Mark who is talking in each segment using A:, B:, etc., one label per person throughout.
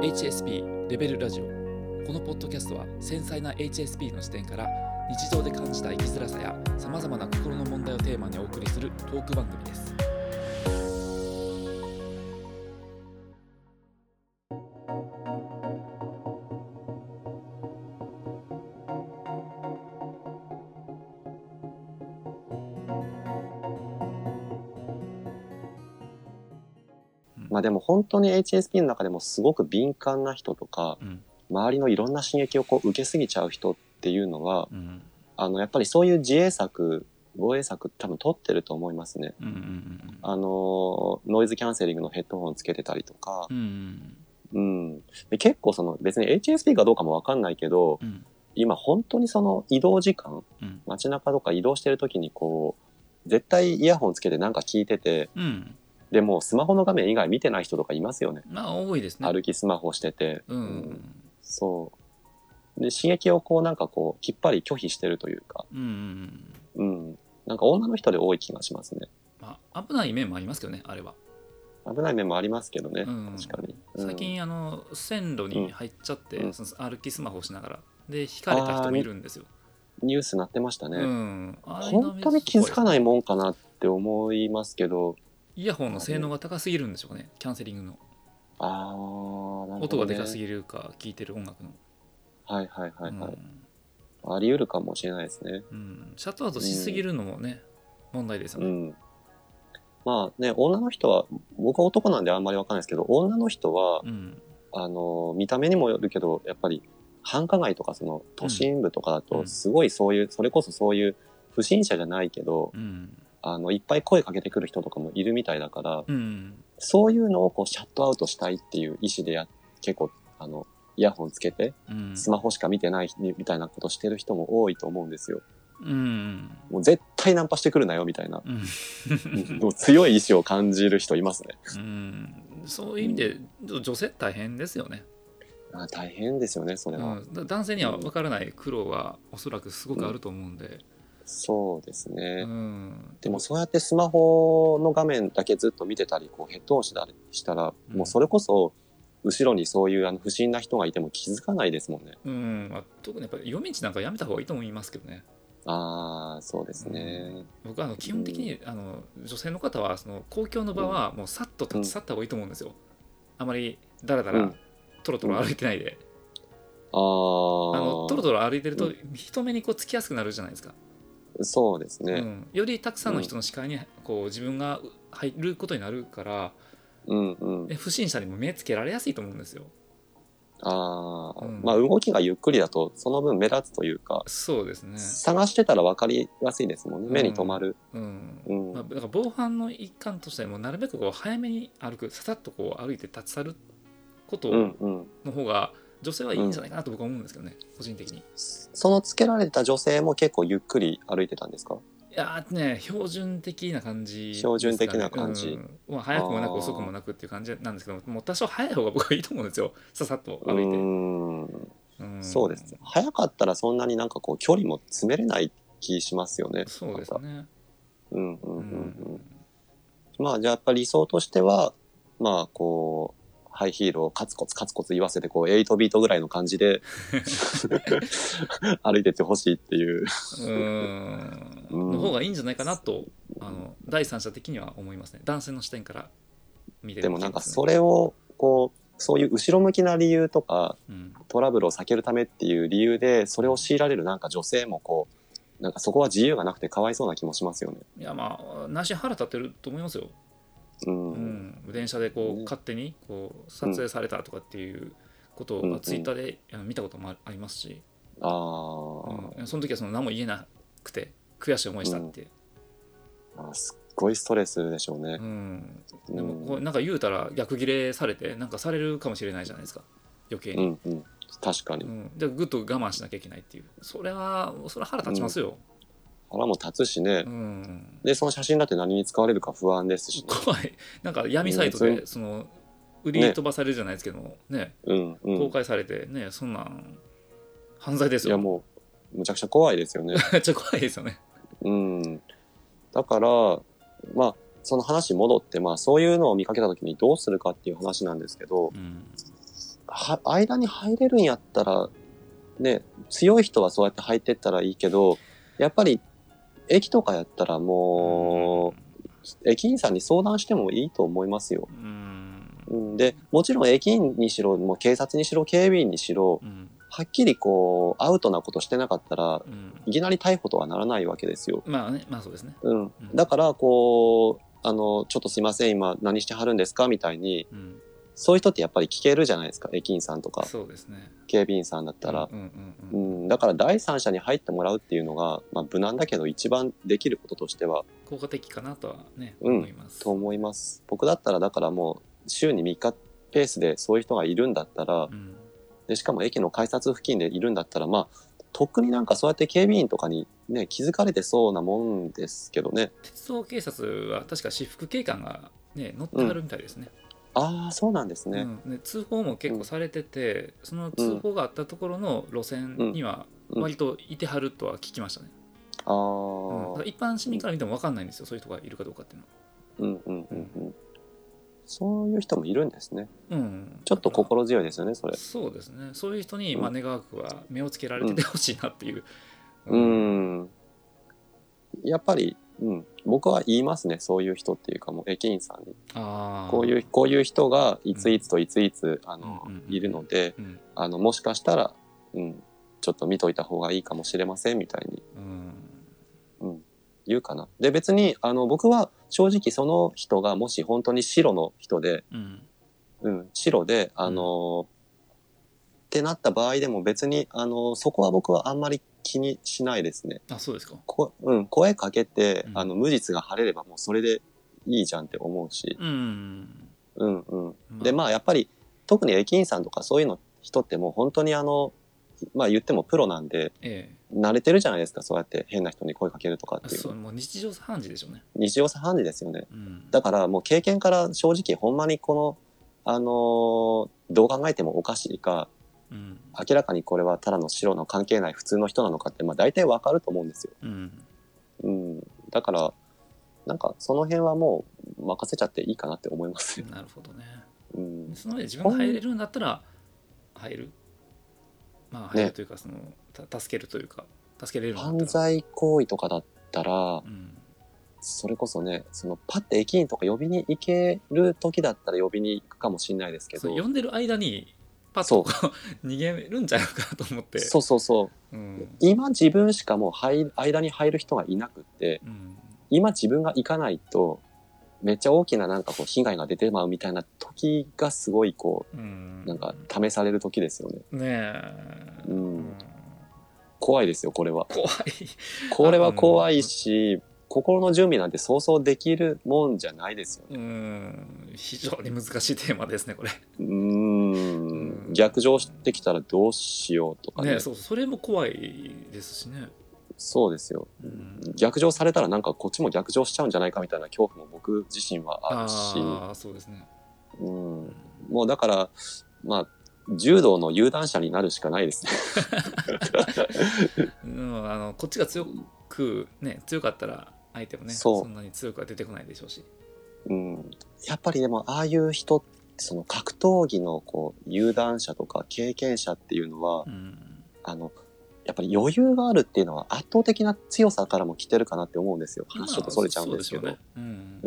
A: HSP レベルラジオ。このポッドキャストは繊細な HSP の視点から日常で感じた生きづらさやさまざまな心の問題をテーマにお送りするトーク番組です。
B: あでも本当に HSP の中でもすごく敏感な人とか、
A: うん。
B: 周りのいろんな刺激をこう受けすぎちゃう人っていうのは、
A: うん。
B: あの、やっぱりそういう自衛策、防衛策多分取ってると思いますね。
A: うんうん
B: あの、ノイズキャンセリングのヘッドホンつけてたりとか。
A: う、ん
B: うん。で結構その別に HSP かどうかもわかんないけど、
A: うん。
B: 今本当にその移動時間、
A: うん。
B: 街中とか移動してる時にこう、絶対イヤホンつけてなんか聞いてて、
A: うん
B: でもうスマホの画面以外見てない人とかいますよね。
A: まあ多いですね
B: 歩きスマホしてて。
A: う
B: うん
A: ん
B: そう。で、刺激をこうなんかこう、きっぱり拒否してるというか、
A: うんうん
B: うん。なんか女の人で多い気がしますね。
A: まあ危ない面もありますけどねあれは
B: 危ない面もありますけどね。
A: うん
B: 確かに。うん
A: 最近あの線路に入っちゃって、歩きスマホをしながらで引かれた人もいるんですよ。
B: ニュースなってましたね。
A: うん、
B: 本当に気づか
A: い
B: ないもんかなって思いますけど、
A: イヤホンの性能が高すぎるんでしょうかね。キャンセリングの。
B: あー、なるほど、ね。
A: 音がでかすぎるか聴いてる音楽の、
B: はいはいはいはい。
A: うん。
B: あり得るかもしれないですね。
A: うん、シャットアウトしすぎるのもね、問題ですよね、
B: うん。まあね、女の人は、僕は男なんであんまりわかんないですけど、女の人は、
A: うん。
B: あの、見た目にもよるけど、やっぱり繁華街とかその都心部とかだと、
A: うん。
B: すごいそういう、それこそそういう不審者じゃないけど、
A: うん
B: あの、いっぱい声かけてくる人とかもいるみたいだから、
A: うん。
B: そういうのをこうシャットアウトしたいっていう意思でや、結構、あの、イヤホンつけて、
A: うん。
B: スマホしか見てないみたいなことしてる人も多いと思うんですよ。
A: うん。
B: もう絶対ナンパしてくるなよみたいな、
A: うん。
B: 強い意志を感じる人いますね。
A: うん。そういう意味で女性大変ですよね、
B: あ大変ですよね、それは。
A: うん、だ男性には分からない苦労はおそらくすごくあると思うんで、
B: そうですね。
A: うん。
B: でもそうやってスマホの画面だけずっと見てたり、こうヘッドホンしたりしたら、
A: うん。
B: もうそれこそ、後ろにそういうあの不審な人がいても気づかないですもんね。
A: うん。まあ、特にやっぱり夜道なんかやめた方がいいと思いますけどね。
B: ああ、そうですね。
A: 僕はあの基本的にあの女性の方はその公共の場はもうさっと立ち去った方がいいと思うんですよ、あまりだらだら
B: うん。
A: トロトロ歩いてないで、
B: ああ
A: あのトロトロ歩いてると
B: う
A: 人目にこうつきやすくなるじゃないですか、
B: そうですね。
A: うん、よりたくさんの人の視界にこう自分が入ることになるから
B: うんうん。
A: で不審者にも目つけられやすいと思うんですよ
B: ああ、
A: うん
B: まあ動きがゆっくりだと、その分目立つというか、
A: そうですね
B: 探してたら分かりやすいですもんね。目に留まる。
A: うん
B: うん。
A: まあ、だから防犯の一環としてもなるべくこう早めに歩くささっとこう歩いて立ち去ること
B: うんうん。
A: の方が女性はいいんじゃないかなと僕は思うんですけどね、個人的に。い
B: そのつけられた女性も結構ゆっくり歩いてたんですか？
A: やーね標準的な感じね、
B: 標準的な感じ。
A: うん。まあ、早くもなく遅くもなくっていう感じなんですけどもう多少早い方が僕はいいと思うんですよ。ささっと歩いて、
B: うーん。
A: うん。
B: そうです。早かったらそんなになんかこう距離も詰めれない気しますよね。
A: そうですね、
B: うんうん
A: う
B: うんうん。
A: ん。
B: まあじゃあやっぱり理想としては、まあこう、ハイヒールをカツコツカツコツ言わせて、こう、8ビートぐらいの感じで 歩いてってほしいっていう。
A: うん
B: うん。
A: の方がいいんじゃないかなとあの第三者的には思いますね。男性の視点から見て
B: でもなんかそ
A: れ、
B: れを、こう、そういう後ろ向きな理由とか、
A: うん。
B: トラブルを避けるためっていう理由で、それを強いられるなんか女性もこう、なんかそこは自由がなくてかわいそうな気もしますよね。
A: いやまあ内心腹立ってると思いますよ
B: うん。
A: うん、電車でこう、
B: ね。
A: 勝手にこう撮影されたとかっていうことを、ツイッターで見たこともあありますし、
B: ああ、
A: うん。その時はその何も言えなくて悔しい思いしたって、
B: あすっごいストレスでしょうね。
A: う。ん。
B: うん。
A: でもこうなんか言うたら逆ギレされてなんかされるかもしれないじゃないですか。余計に、
B: うんうん。確かに。
A: うん。でぐっと我慢しなきゃいけないっていう。それはそれは腹立ちますよ、
B: 腹も立つしね
A: う。ん
B: で、その写真だって何に使われるか不安ですしね。
A: 怖いなんか闇サイト
B: うん
A: でその売り飛ばされるじゃないですけどもね
B: うんうん。
A: 公開されてねそんなん犯罪ですよ
B: いやもう、むちゃくちゃ怖いですよね。
A: めっちゃ怖いですよね。
B: うん。だから、まあ、その話戻って、まあ、そういうのを見かけたときにどうするかっていう話なんですけど、
A: うん。
B: は、間に入れるんやったら、ね、強い人はそうやって入ってったらいいけど、やっぱり、駅とかやったらもう、駅員さんに相談してもいいと思いますよ。で、もちろん駅員にしろ、もう警察にしろ、警備員にしろ、
A: うん。
B: はっきりこう、アウトなことしてなかったら、
A: うん。
B: いきなり逮捕とはならないわけですよ。
A: まあねまあそうですね。
B: うん。だから、こう、あの、ちょっとすいません、今何してはるんですか？みたいに、
A: うん
B: そういう人ってやっぱり聞けるじゃないですか。駅員さんとか、
A: そうですね
B: 警備員さんだったら。
A: うんうん
B: う
A: うん
B: ん、だから第三者に入ってもらうっていうのが、まあ無難だけど一番できることとしては、
A: 効果的かなとはね
B: うん
A: 思います
B: と思います。僕だったらだからもう週に3日ペースでそういう人がいるんだったら、
A: うん
B: で、しかも駅の改札付近でいるんだったら、まあ、とっくになんかそうやって警備員とかにね、気づかれてそうなもんですけどね。
A: 鉄道警察は確か私服警官がね乗ってあるみたいですね,、
B: ああ、そうなんですね。
A: うん。ね通報も結構されてて、その通報があったところの路線には
B: うん。
A: 割といてはるとは聞きましたね、
B: ああ、
A: うん。一般市民から見ても分かんないんですよそういう人がいるかどうかっていうのは。
B: うんうんうんうん。そういう人もいるんですね。
A: うん。
B: ちょっと心強いですよね、それ。
A: そうですね。そういう人に、
B: うん。
A: まあ、願わくは目をつけられててほしいなっていう、
B: う、ん。やっぱり、うん。僕は言いますね、そういう人っていうか、もう駅員さんに。こういう、こういう人がいついつといついつ、あの、
A: うんうんうん
B: いるので、
A: うん。
B: あの、もしかしたら、うん、ちょっと見といた方がいいかもしれません、みたいに。
A: うん。
B: うん、言うかな。で、別に、あの、僕は正直その人がもし本当に白の人で、
A: うん。
B: うん、白で、あの、ってなった場合でも別に、あの、そこは僕はあんまり気にしないですね。
A: あそうですか。
B: こうん、声かけて、
A: うん。
B: あの、無実が晴れればもうそれでいいじゃんって思うし、
A: うん
B: うんうん。
A: まあ
B: で、まあやっぱり、特に駅員さんとかそういうの人ってもう本当にあの、まあ言ってもプロなんで、
A: え
B: 慣れてるじゃないですか、そうやって変な人に声かけるとかっていう
A: そうもう日常茶飯事でしょうね、
B: 日常茶飯事ですよね。
A: うん、
B: だからもう経験から正直ほんまにこの、あのーどう考えてもおかしいか、
A: うん
B: 明らかにこれはただの白の関係ない普通の人なのかって、まあ大体わかると思うんですよ。
A: うん
B: うん。だから、なんかその辺はもう任せちゃっていいかなって思いますよ。
A: なるほどね
B: うん。
A: その上で自分が入れるんだったら入る？まあ入るというか、そのた助けるというか助けれる
B: 犯罪行為とかだったら
A: う、ん
B: それこそね、そのパッて駅員とか呼びに行ける時だったら呼びに行くかもしれないですけど
A: 呼んでる間にパッと 逃げるんじゃないかなと思って。
B: そうそうそう。
A: うん。
B: 今自分しかもう入る間に入る人がいなくって、
A: うん。
B: 今自分が行かないと、めっちゃ大きななんかこう被害が出てまうみたいな時がすごいこ
A: うん。
B: う、なんか試される時ですよね。
A: ねえ、
B: うん。怖いですよ、これは。
A: 怖い。
B: これは怖いし、心の準備なんて想像できるもんじゃないですよね。
A: うん。非常に難しいテーマですねこれ。
B: うーん。逆上してきたらどうしようとかね。
A: ねそうそれも怖いですしね、
B: そうですよ。
A: うん、
B: 逆上されたらなんかこっちも逆上しちゃうんじゃないかみたいな恐怖も僕自身はあるし、
A: ああそうですね、
B: うん、もうだから、まあ、柔道の有段者になるしかないですね。
A: うん、あのこっちが強くね強かったら相手もね
B: そう。
A: んなに強くは出てこないでしょうし。
B: うん、やっぱりでも、ああいう人って、その格闘技のこう、有段者とか経験者っていうのは、
A: うん
B: あの、やっぱり余裕があるっていうのは圧倒的な強さからも来てるかなって思うんですよ。話ちょっとそれちゃうんですけど。
A: ね
B: う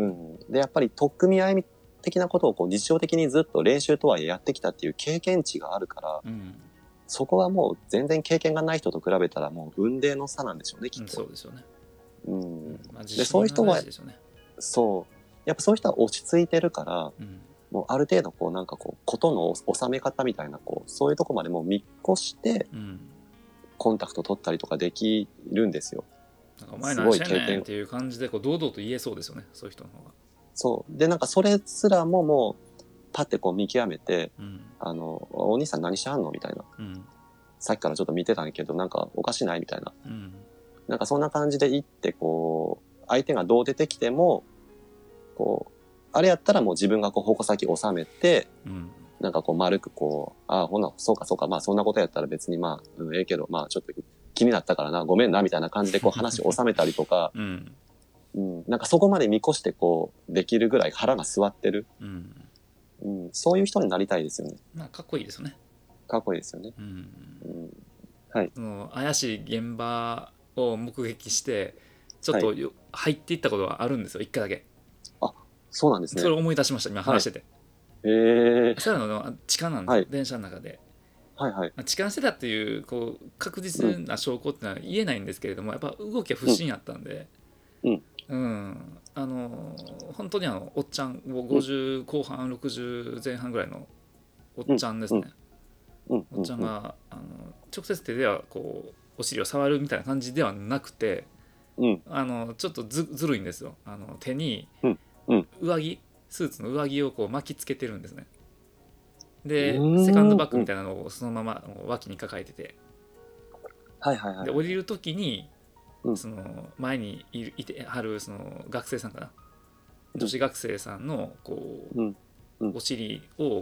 B: ん。で、やっぱり取っ組み合い的なことをこう日常的にずっと練習とはいえやってきたっていう経験値があるから、
A: うん、うん
B: そこはもう全然経験がない人と比べたらもう運命の差なんでしょうね、き
A: うん
B: っと。
A: そうですよね、
B: うん。
A: まあ、
B: でそういう人はそう。やっぱそういう人は落ち着いてるから、
A: うん
B: もうある程度こうなんかこう、ことの収め方みたいな、こう、そういうとこまでもう見越して
A: うん
B: コンタクト取ったりとかできるんですよ。
A: なんかお前
B: すごい
A: 何してんね
B: 経験
A: んっていう感じでこう堂々と言えそうですよねそういう人の方が、
B: そう。で、なんかそれすらももう、パッてこう見極めて、
A: うん
B: あの、お兄さん何しはんのみたいな。
A: うん
B: さっきからちょっと見てたんやけど、なんかおかしないみたいな。
A: うん
B: なんかそんな感じで行って、こう、相手がどう出てきても、こう、あれやったらもう自分がこう矛先収めて、
A: うん
B: なんかこう丸くこう、ああ、ほな、そうかそうか、まあそんなことやったら別にまあ、うん、ええけど、まあちょっと気になったからな、ごめんな、みたいな感じでこう話を収めたりとか、
A: うん
B: うん、なんかそこまで見越してこう、できるぐらい腹が座ってる。
A: うん
B: うん、そういう人になりたいですよね。
A: まあかっこいいですよね。
B: かっこいいですよね。はい。
A: その怪しい現場を目撃してちょっとよ、入っていったことがあるんですよ一回だけ、
B: そうなんですね。
A: それ。を思い出しました今話してて、
B: ええ
A: そういうの痴漢なんですよ、
B: はい。
A: 電車の中で。
B: はいはい。
A: まあ痴漢してたっていうこう確実な証拠ってのは言えないんですけれどもやっぱ動きは不審やったんで。
B: うん。
A: うん。あの本当にあのおっちゃんもう50後半60前半ぐらいのおっちゃんですね、
B: うん、
A: おっちゃんが、あの直接手ではこうお尻を触るみたいな感じではなくて
B: うん、うん、
A: あのちょっとずずるいんですよ。あの手に
B: うんうん
A: 上着スーツの上着をこう巻きつけてるんですね。でセカンドバッグみたいなのをそのまま脇に抱えてて。
B: はいはいはい。
A: で。降りる時に、
B: うん。
A: その前にいるいてはるその学生さんかな。女子学生さんのこう、お尻を、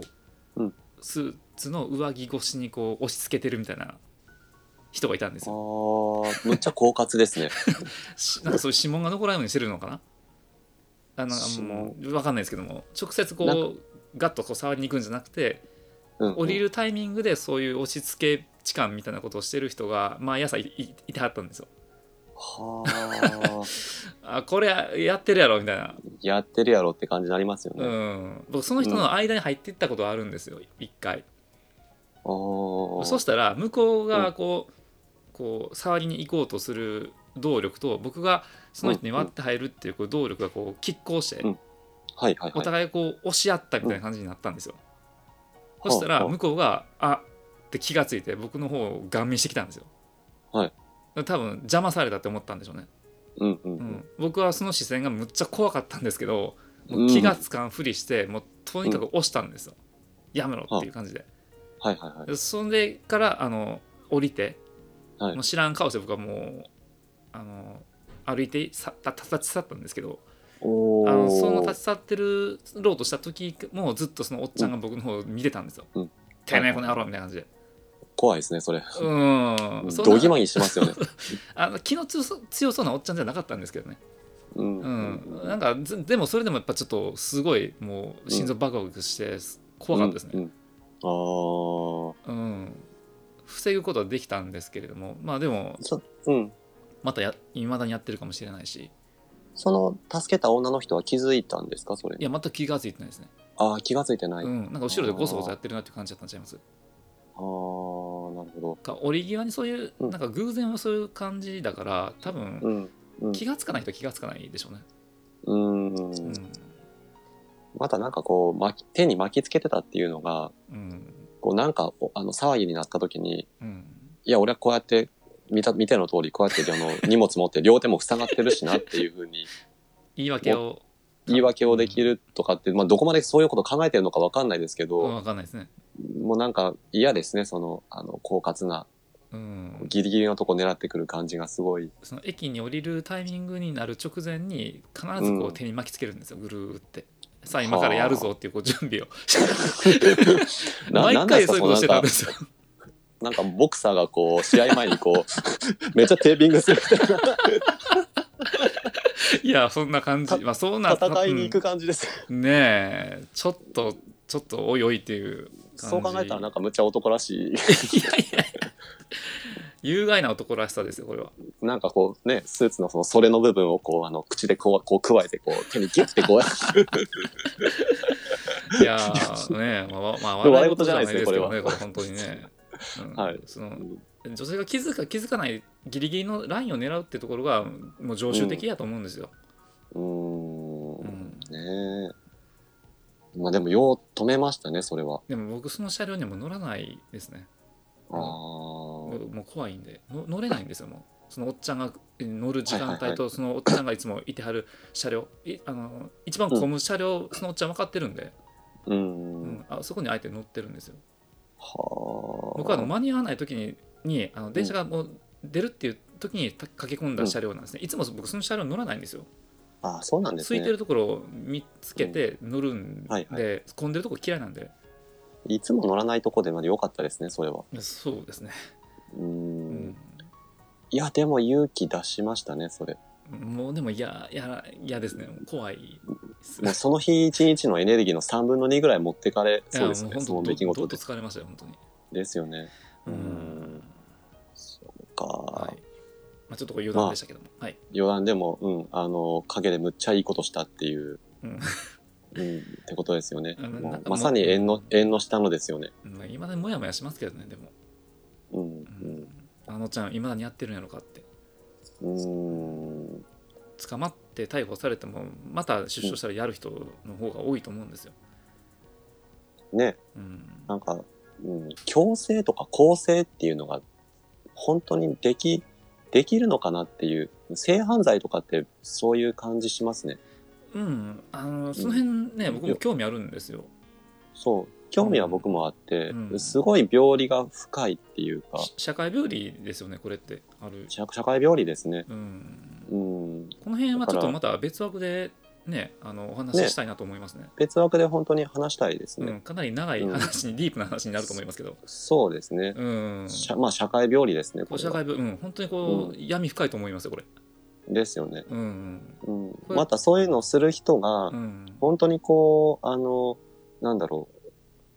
B: うん。
A: スーツの上着越しにこう押し付けてるみたいな人がいたんです
B: あ
A: よ。
B: あ、むっちゃ狡猾ですね。
A: しなんかそういう指紋が残らないようにしてるのかなあのもう。分かんないですけども直接こうガッとこう触りに行くんじゃなくて
B: うん、
A: 降りるタイミングでそういう押し付け痴漢みたいなことをしてる人が毎朝いいいてはったんですよ。
B: はあ、
A: あこれやってるやろみたいな、
B: やってるやろって感じになりますよ
A: う
B: ね。
A: ん、僕その人の間に入っていったことはあるんですよ一回。
B: あー。
A: そしたら向こうがこう,、こう触りに行こうとする動力と僕がその人に割って入るっていうこう動力がこう拮抗して、
B: うん。はいはいはい。
A: お互いこう押し合ったみたいな感じになったんですよ、
B: うん
A: そしたら向こうがあって気がついて僕の方を顔見してきたんですよ。
B: はい。
A: 多分邪魔されたって思ったんでしょうね、
B: うんうんうん。
A: うん、僕はその視線がむっちゃ怖かったんですけども
B: う
A: うん気がつかんふりして、もうとにかく押したんですよ、やめろっていう感じで、
B: はいはいはい。
A: でそれからあの降りて、
B: はい
A: もう知らん顔して僕はもうあの歩いてさ立ち去ったんですけど
B: お
A: あのその
B: ー
A: 立ち去ってるろうとした時もずっとそのおっちゃんが僕の方を見てたんですよ。
B: うん
A: てめえこの野郎みたいな感じで。
B: 怖いですね、それ。
A: うん。
B: どぎまぎしますよね。
A: あの気の強そ強そうなおっちゃんじゃなかったんですけどね。
B: うん。
A: うん。なんかずでもそれでもやっぱちょっとすごいもう心臓バクバクして怖かったですね。
B: うんうんあー
A: うん。防ぐことはできたんですけれどもまあでも
B: そうん。
A: またや未だにやってるかもしれないし
B: その、助けた女の人は気づいたんですかそれ？
A: い。や全く気が付いてないですね。
B: ああ、気がついてない。あ
A: うん。なんか後ろでゴソゴソやってるなっていう感じだったんちゃいます？
B: あー、なるほ
A: か折り際にそういう
B: うん
A: なんか偶然はそういう感じだから多分
B: ど。うん。うん
A: 気がつかない人は気がつかないでしょうね。
B: うん。
A: うん。
B: またなんかこう、巻き手に巻きつけてたっていうのが、
A: うん。
B: こうなんか、おあの、騒ぎになった時に、
A: うん。
B: いや、俺はこうやって、見た、見ての通り、こうやって、あの、荷物持って両手も塞がってるしなっていうふうに、
A: 言い訳を。
B: 言い訳をできるとかって、まあ、どこまでそういうこと考えてるのかわかんないですけ
A: うん、
B: ど、
A: わかんないですね。
B: もうなんか嫌ですね、その、あの、狡猾な、
A: うん。
B: ギリギリのとこ狙ってくる感じがすごい。
A: その駅に降りるタイミングになる直前に必ずこ
B: う
A: うん手に巻きつけるんですよ、ぐるーって。さあ今からやるぞっていうこう準備を。
B: な
A: 毎回そういうことしてたんですよ。
B: なんかボクサーがこう、試合前にこう、めっちゃテーピングするみたいな、
A: いや、そんな感じ。
B: た
A: まあ、そんな。
B: 戦いに行く感じです。
A: うんねえ、ちょっと、ちょっとおいおいっていう。
B: そう考えたらなんかむっちゃ男らしい。
A: いやいや有害な男らしさですよ、これは。
B: なんかこうね、スーツのその袖の部分をこう、あの、口でこう、こう加えて、こう、手にギュッてこうや
A: いやーねまあ、まあ、
B: 笑い事じゃないですね
A: けど
B: これは
A: これ本当にね。うん
B: はい
A: その女性が気づか気づかないギリギリのラインを狙うってところがもう常習的やと思うんですよ。
B: うーん。
A: うん
B: ねえ。まあでも、よう止めましたね、それは。
A: でも僕その車両にはもう乗らないですね。
B: ああ。
A: もう怖いんでの乗れないんですよもう。そのおっちゃんが乗る時間帯とそのおっちゃんがいつもいてはる車両。いあの一番混む車両、そのおっちゃん分かってるんで、
B: う。
A: うん。んあそこにあえて乗ってるんですよ。
B: はあ。
A: 僕はあの間に合わない時ににあの電車がもう出るっていう時にた駆け込んだ車両なんですね、いつも僕その車両乗らないんですよ。
B: ああ、そうなんですね。
A: 空いてるところを見つけて乗るんで、
B: はいは
A: 混んでるとこ嫌いなんで。
B: いつも乗らないとこでまで良かったですね、それは。
A: そうですね、
B: う
A: ん。ん、
B: いや、でも勇気出しましたね、それ。
A: もうでも嫌嫌嫌ですね。怖い
B: もうその日一日のエネルギーの3分の2ぐらい持ってかれそうですね、その出来事で。
A: 疲れましたよ本当に。
B: ですよね。
A: う
B: うん。んそうか、
A: はい。まあ、ちょっとこれ余談でしたけども、はい、
B: 余談でも、うん、あの、陰でむっちゃいいことしたっていう、
A: うん。
B: うん、ってことですよね。まさに縁の、縁の下のですよね。
A: まあ、今だにもやもやしますけどねでも、あのちゃん今だにやってるんやろかって
B: うん。うん。
A: 捕まって逮捕されてもまた出所したらやる人の方が多いと思うんですよ、
B: ね、
A: うん、
B: なんか、うん、強制とか公正っていうのが、本当にでき、できるのかなっていう、性犯罪とかってそういう感じしますね。
A: うん、あのその辺ね、僕も興味あるんですよ。
B: そう。興味は僕もあって、
A: うん
B: すごい病理が深いっていうか、
A: し社会病理ですよね、これって。ある。
B: 社社会病理ですね。
A: うん、
B: うん。
A: この辺はちょっとまた別枠でね、あのお話ししたいなと思いますね。
B: 別枠で本当に話したいですね。
A: うん、かなり長い話に、ディープな話になると思いますけど。
B: そうですね。
A: うん。
B: 社まあ社会病理ですね。
A: 社会病、うん、本当にこう、
B: う
A: 闇深いと思いますよ、これ。
B: ですよね。
A: うん。
B: またそういうのをする人が、
A: うん。
B: 本当にこう、あの、なんだろう、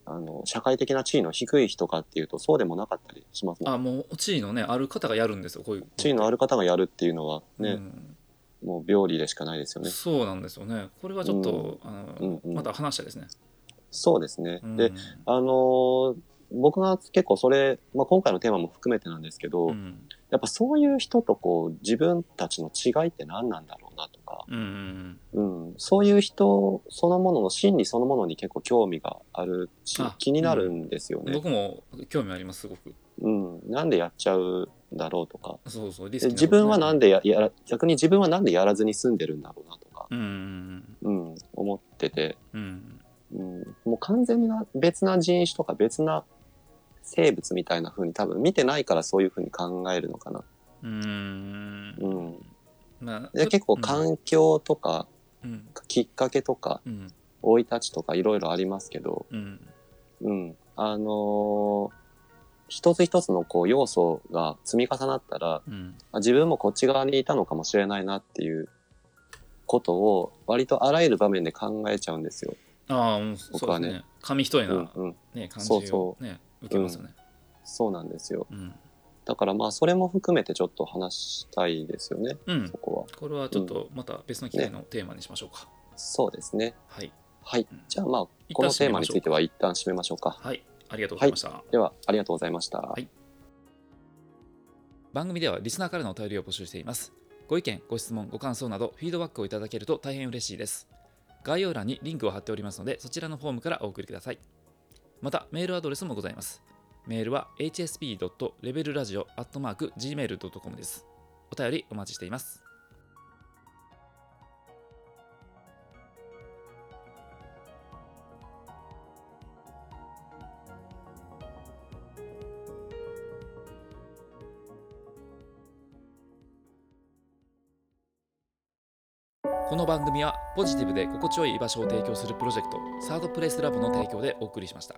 B: あの、社会的な地位の低い人かっていうと、そうでもなかったりしますね。
A: あ、もう地位のね、ある方がやるんですよ、こういう。
B: 地位のある方がやるっていうのはね、
A: うん
B: もう病理でしかないですよね。
A: そうなんですよね。これはちょっと、あの
B: うんうん
A: また話したいですね。
B: そうですね。
A: うん
B: で、あのー僕が結構それ、まあ、今回のテーマも含めてなんですけど、
A: うん
B: やっぱそういう人とこう自分たちの違いって何なんだろうなとか、
A: うんうん
B: うん、そういう人そのものの心理そのものに結構興味があるし
A: あ
B: 気になるんですよ
A: うん、
B: ね、
A: 僕も興味あります、すごく。
B: うん。なんでやっちゃうんだろうとか、
A: そうそう、
B: 自分はなん
A: で、
B: でややら逆に自分はなんでやらずに済んでるんだろうなとか、
A: うんうん
B: うん、思ってて、
A: うん。
B: もう完全な別な人種とか別な生物みたいな風に多分見てないからそういう風に考えるのかな。
A: うん
B: うん。
A: まあ、
B: で結構環境とか
A: うん
B: きっかけとか
A: うん
B: 生い立ちとかいろいろありますけど、
A: うん
B: うん。あのー一つ一つのこう要素が積み重なったら、
A: うん
B: あ自分もこっち側にいたのかもしれないなっていうことを割とあらゆる場面で考えちゃうんですよ。
A: ああ、
B: 僕はね。
A: 紙一重な、
B: うんうん。
A: ね、感じを
B: そうそ
A: ね、受けますよね。
B: そうなんですよ。
A: うん。
B: だからまあそれも含めてちょっと話したいですよね、
A: うん
B: そ。こは。
A: これはちょっとまた別の機会のテーマにしましょうか。
B: そうですね。
A: はい。
B: はい
A: うん。
B: じゃあまあこのテーマについては一旦締めましょうか。
A: はい。ありがとうございました。
B: ではありがとうございました。
A: はい番組ではリスナーからのお便りを募集しています。ご意見、ご質問、ご感想などフィードバックをいただけると大変嬉しいです。概要欄にリンクを貼っておりますので、そちらのフォームからお送りください。また、メールアドレスもございます。メールは hsp.levelradio.gmail.com です。お便りお待ちしています。この番組はポジティブで心地よい居場所を提供するプロジェクトサードプレイスラブの提供でお送りしました。